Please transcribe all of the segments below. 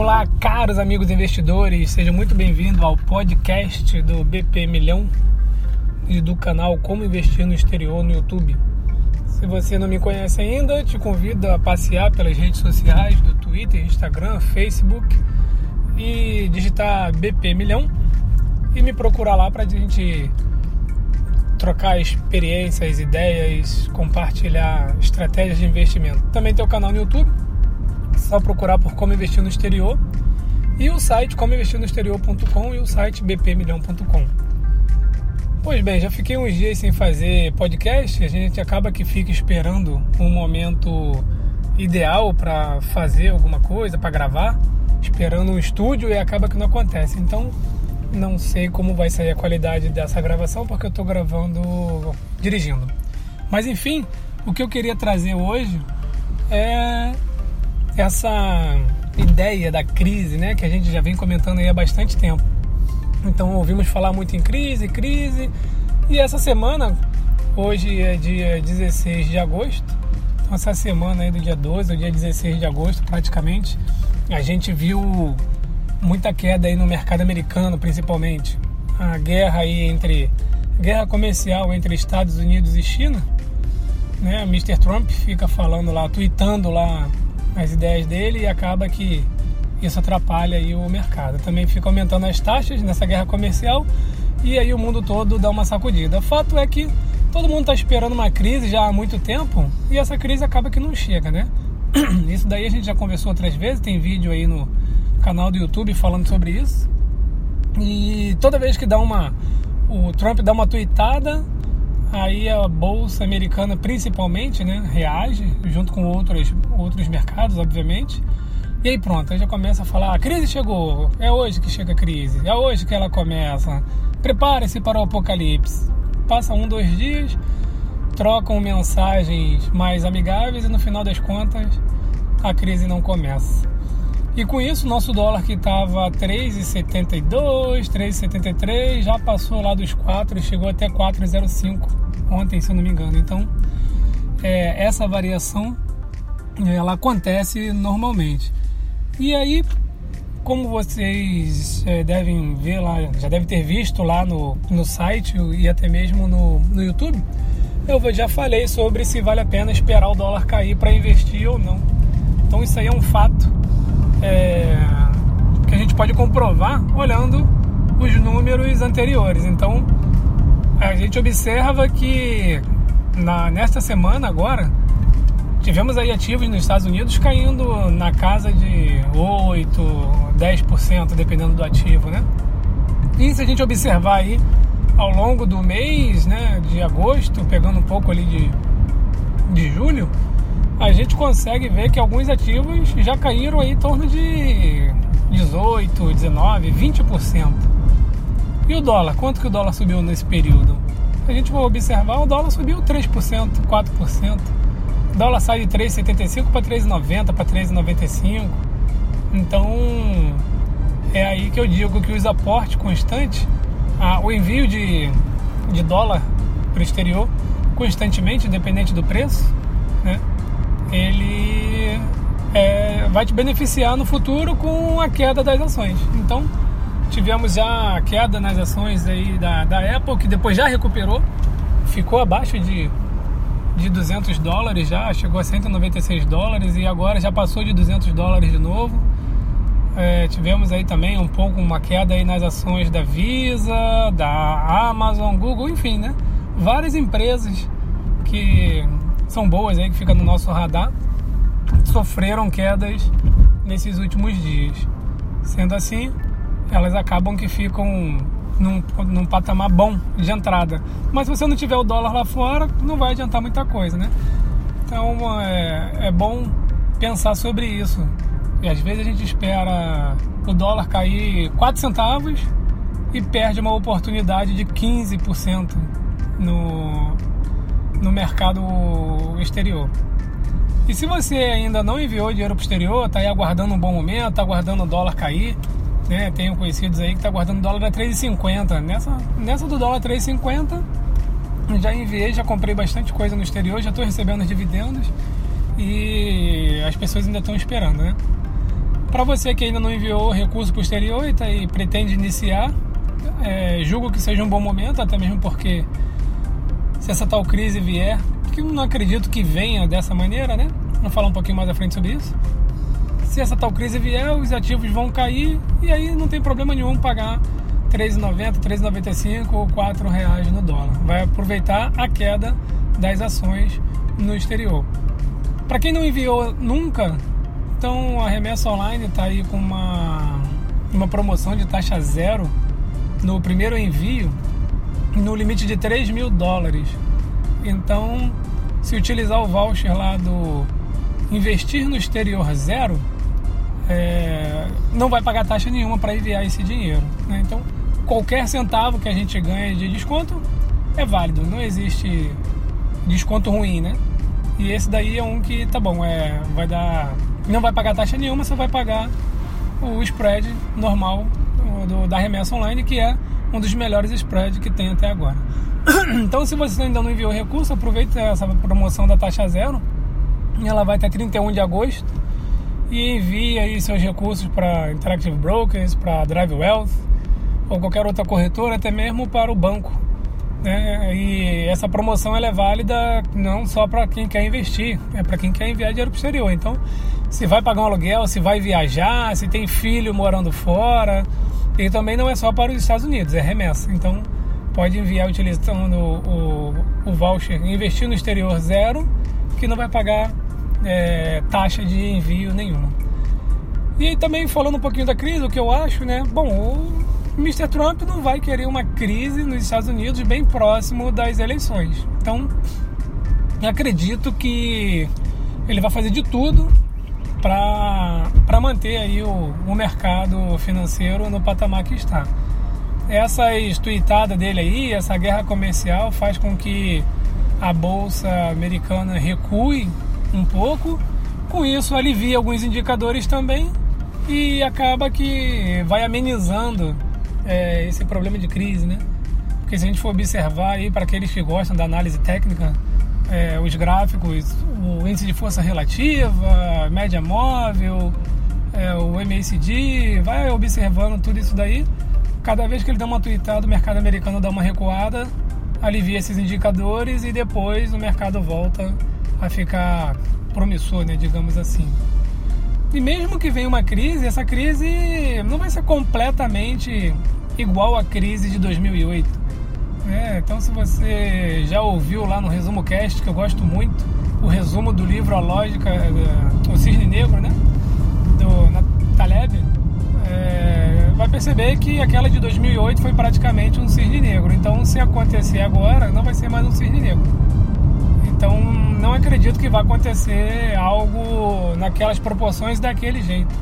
Olá, caros amigos investidores, sejam muito bem-vindos ao podcast do BP Milhão e do canal Como Investir no Exterior no YouTube. Se você não me conhece ainda, te convido a passear pelas redes sociais do Twitter, Instagram, Facebook e digitar BP Milhão e me procurar lá para a gente trocar experiências, ideias, compartilhar estratégias de investimento. Também tem o canal no YouTube só procurar por como investir no exterior e o site comoinvestirnoexterior.com e o site bpmilhão.com. Pois bem, já fiquei uns dias sem fazer podcast, a gente acaba que fica esperando um momento ideal para fazer alguma coisa, para gravar, esperando um estúdio e acaba que não acontece. Então, não sei como vai sair a qualidade dessa gravação porque eu estou gravando dirigindo. Mas enfim, o que eu queria trazer hoje é essa ideia da crise, né, que a gente já vem comentando aí há bastante tempo. Então ouvimos falar muito em crise, crise, e essa semana, hoje é dia 16 de agosto, então essa semana aí do dia 12 ao dia 16 de agosto, praticamente, a gente viu muita queda aí no mercado americano, principalmente. A guerra aí entre guerra comercial entre Estados Unidos e China, né? Mr. Trump fica falando lá, tweetando lá as ideias dele e acaba que isso atrapalha aí o mercado. Também fica aumentando as taxas nessa guerra comercial e aí o mundo todo dá uma sacudida. Fato é que todo mundo está esperando uma crise já há muito tempo e essa crise acaba que não chega, né? Isso daí a gente já conversou outras vezes, tem vídeo aí no canal do YouTube falando sobre isso. E toda vez que dá uma o Trump dá uma tweetada, aí a bolsa americana principalmente, né, reage junto com outros outros mercados, obviamente. E aí pronto, aí já começa a falar: a crise chegou, é hoje que chega a crise, é hoje que ela começa. Prepare-se para o apocalipse. Passa um, dois dias, trocam mensagens mais amigáveis e no final das contas a crise não começa. E com isso, nosso dólar que estava 3,72, 3,73, já passou lá dos 4 e chegou até 4,05 ontem, se eu não me engano. Então, é, essa variação ela acontece normalmente. E aí, como vocês é, devem ver lá, já devem ter visto lá no, no site e até mesmo no, no YouTube, eu já falei sobre se vale a pena esperar o dólar cair para investir ou não. Então isso aí é um fato é, que a gente pode comprovar olhando os números anteriores. Então a gente observa que na, nesta semana agora tivemos aí ativos nos Estados Unidos caindo na casa de 8, 10%, dependendo do ativo, né? E se a gente observar aí ao longo do mês, né, de agosto, pegando um pouco ali de, de julho, a gente consegue ver que alguns ativos já caíram aí em torno de 18, 19, 20%. E o dólar? Quanto que o dólar subiu nesse período? A gente vai observar, o dólar subiu 3%, 4%. O dólar sai de 3,75 para 3,90, para 3,95. Então, é aí que eu digo que os aportes constantes, ah, o envio de, de dólar para o exterior constantemente, independente do preço, né, ele é, vai te beneficiar no futuro com a queda das ações. Então, tivemos já a queda nas ações aí da, da Apple, que depois já recuperou, ficou abaixo de de 200 dólares já, chegou a 196 dólares e agora já passou de 200 dólares de novo. É, tivemos aí também um pouco uma queda aí nas ações da Visa, da Amazon, Google, enfim, né? Várias empresas que são boas aí, que ficam no nosso radar, sofreram quedas nesses últimos dias. Sendo assim, elas acabam que ficam num, num patamar bom de entrada. Mas se você não tiver o dólar lá fora, não vai adiantar muita coisa, né? Então é, é bom pensar sobre isso. E às vezes a gente espera o dólar cair 4 centavos e perde uma oportunidade de 15% no, no mercado exterior. E se você ainda não enviou dinheiro para o exterior, está aí aguardando um bom momento, está aguardando o dólar cair, né? Tenho conhecidos aí que está guardando dólar a 3,50. Nessa, nessa do dólar 3,50, já enviei, já comprei bastante coisa no exterior, já estou recebendo os dividendos e as pessoas ainda estão esperando, né? Para você que ainda não enviou recurso posterior e, tá, e pretende iniciar, é, julgo que seja um bom momento, até mesmo porque se essa tal crise vier, que eu não acredito que venha dessa maneira, né? Vamos falar um pouquinho mais à frente sobre isso. Se essa tal crise vier, os ativos vão cair e aí não tem problema nenhum pagar 3,90, 3,95 ou 4 reais no dólar. Vai aproveitar a queda das ações no exterior. Para quem não enviou nunca, então a remessa online está aí com uma, uma promoção de taxa zero no primeiro envio no limite de 3 mil dólares. Então, se utilizar o voucher lá do investir no exterior zero, é, não vai pagar taxa nenhuma para enviar esse dinheiro. Né? Então, qualquer centavo que a gente ganha de desconto é válido, não existe desconto ruim, né? E esse daí é um que tá bom, é, vai dar, não vai pagar taxa nenhuma, só vai pagar o spread normal do, da remessa online, que é um dos melhores spreads que tem até agora. Então, se você ainda não enviou recurso, aproveite essa promoção da taxa zero. Ela vai até 31 de agosto. E envie aí seus recursos para Interactive Brokers, para Drive Wealth ou qualquer outra corretora, até mesmo para o banco. Né? E essa promoção ela é válida não só para quem quer investir, é para quem quer enviar dinheiro para o exterior. Então, se vai pagar um aluguel, se vai viajar, se tem filho morando fora, e também não é só para os Estados Unidos, é remessa. Então pode enviar utilizando o, o, voucher investir no exterior zero, que não vai pagar é, taxa de envio nenhuma. E também falando um pouquinho da crise, o que eu acho, né? Bom, o Mr. Trump não vai querer uma crise nos Estados Unidos bem próximo das eleições. Então, acredito que ele vai fazer de tudo para manter aí o, o mercado financeiro no patamar que está. Essa tweetada dele aí, essa guerra comercial faz com que a bolsa americana recue um pouco. Com isso alivia alguns indicadores também e acaba que vai amenizando é, esse problema de crise, né? Porque se a gente for observar aí para aqueles que gostam da análise técnica, é, os gráficos, o índice de força relativa, média móvel, é, o MACD, vai observando tudo isso daí. Cada vez que ele dá uma tweetada, o mercado americano dá uma recuada, alivia esses indicadores e depois o mercado volta a ficar promissor, né, digamos assim. E mesmo que venha uma crise, essa crise não vai ser completamente igual à crise de 2008 é, então se você já ouviu lá no Resumo Cast, que eu gosto muito, o resumo do livro A Lógica, do, o Cisne Negro, né? Do na, Taleb, é, vai perceber que aquela de 2008 foi praticamente um cisne negro. Então se acontecer agora, não vai ser mais um cisne negro. Então não acredito que vai acontecer algo naquelas proporções daquele jeito.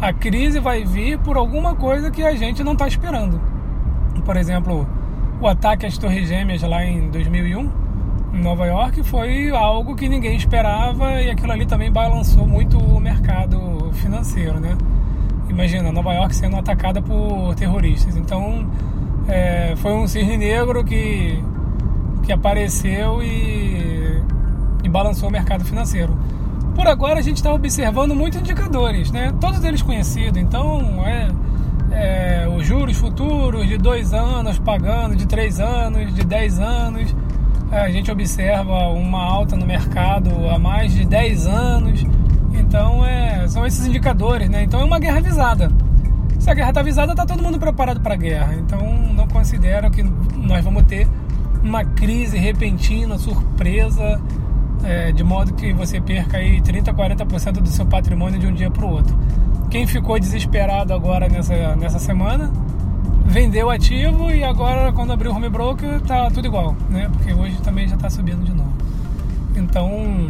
A crise vai vir por alguma coisa que a gente não está esperando. Por exemplo, o ataque às Torres Gêmeas lá em 2001, em Nova York, foi algo que ninguém esperava e aquilo ali também balançou muito o mercado financeiro, né? Imagina, Nova York sendo atacada por terroristas. Então, é, foi um cisne negro que, que apareceu e, e balançou o mercado financeiro. Por agora, a gente está observando muitos indicadores, né? Todos eles conhecidos. Então, é é, os juros futuros de dois anos pagando, de três anos, de dez anos. É, a gente observa uma alta no mercado há mais de 10 anos. Então é, são esses indicadores, né? Então é uma guerra avisada. Se a guerra está avisada, está todo mundo preparado para a guerra. Então não considero que nós vamos ter uma crise repentina, surpresa, é, de modo que você perca aí 30, 40% do seu patrimônio de um dia para o outro. Quem ficou desesperado agora nessa, nessa semana vendeu ativo e agora quando abriu o home broker tá tudo igual, né? Porque hoje também já está subindo de novo. Então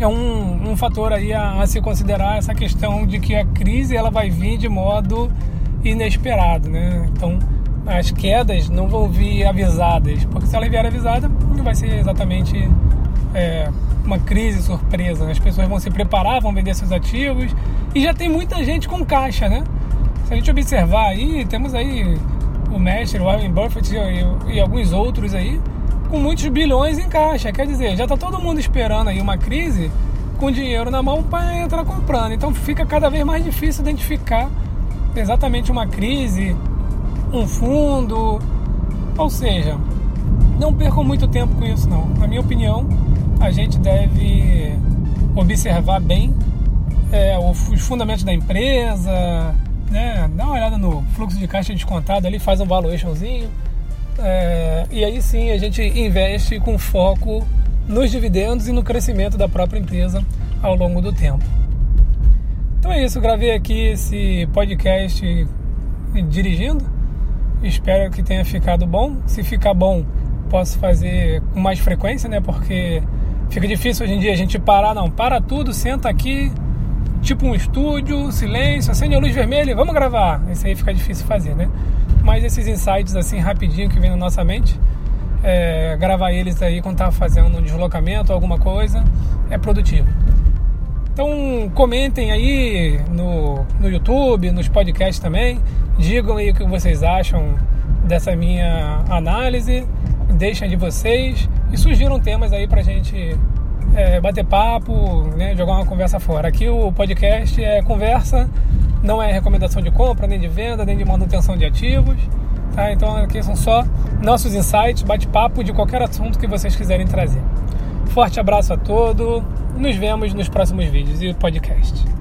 é um, um fator aí a, a, se considerar essa questão de que a crise ela vai vir de modo inesperado, né? Então as quedas não vão vir avisadas, porque se ela vier avisada não vai ser exatamente é, uma crise surpresa. As pessoas vão se preparar, vão vender seus ativos e já tem muita gente com caixa, né? Se a gente observar aí, temos aí o mestre Warren Buffett e, e alguns outros aí com muitos bilhões em caixa. Quer dizer, já está todo mundo esperando aí uma crise com dinheiro na mão para entrar comprando. Então fica cada vez mais difícil identificar exatamente uma crise, um fundo. Ou seja, não percam muito tempo com isso não. Na minha opinião, a gente deve observar bem é, os fundamentos da empresa, né? dá uma olhada no fluxo de caixa descontado ali, faz um valuationzinho. É, e aí sim a gente investe com foco nos dividendos e no crescimento da própria empresa ao longo do tempo. Então é isso, gravei aqui esse podcast dirigindo. Espero que tenha ficado bom. Se ficar bom, posso fazer com mais frequência, né? Porque fica difícil hoje em dia a gente parar, não, para tudo, senta aqui, tipo um estúdio, silêncio, acende a luz vermelha, vamos gravar. Isso aí fica difícil fazer, né? Mas esses insights assim rapidinho que vem na nossa mente, é, gravar eles aí quando tá fazendo um deslocamento, alguma coisa, é produtivo. Então comentem aí no, no YouTube, nos podcasts também, digam aí o que vocês acham dessa minha análise, deixem de vocês e sugiram temas aí pra gente é, bater papo, né, jogar uma conversa fora. Aqui o podcast é conversa, não é recomendação de compra, nem de venda, nem de manutenção de ativos. Tá? Então aqui são só nossos insights, bate-papo de qualquer assunto que vocês quiserem trazer. Forte abraço a todos, nos vemos nos próximos vídeos e podcast.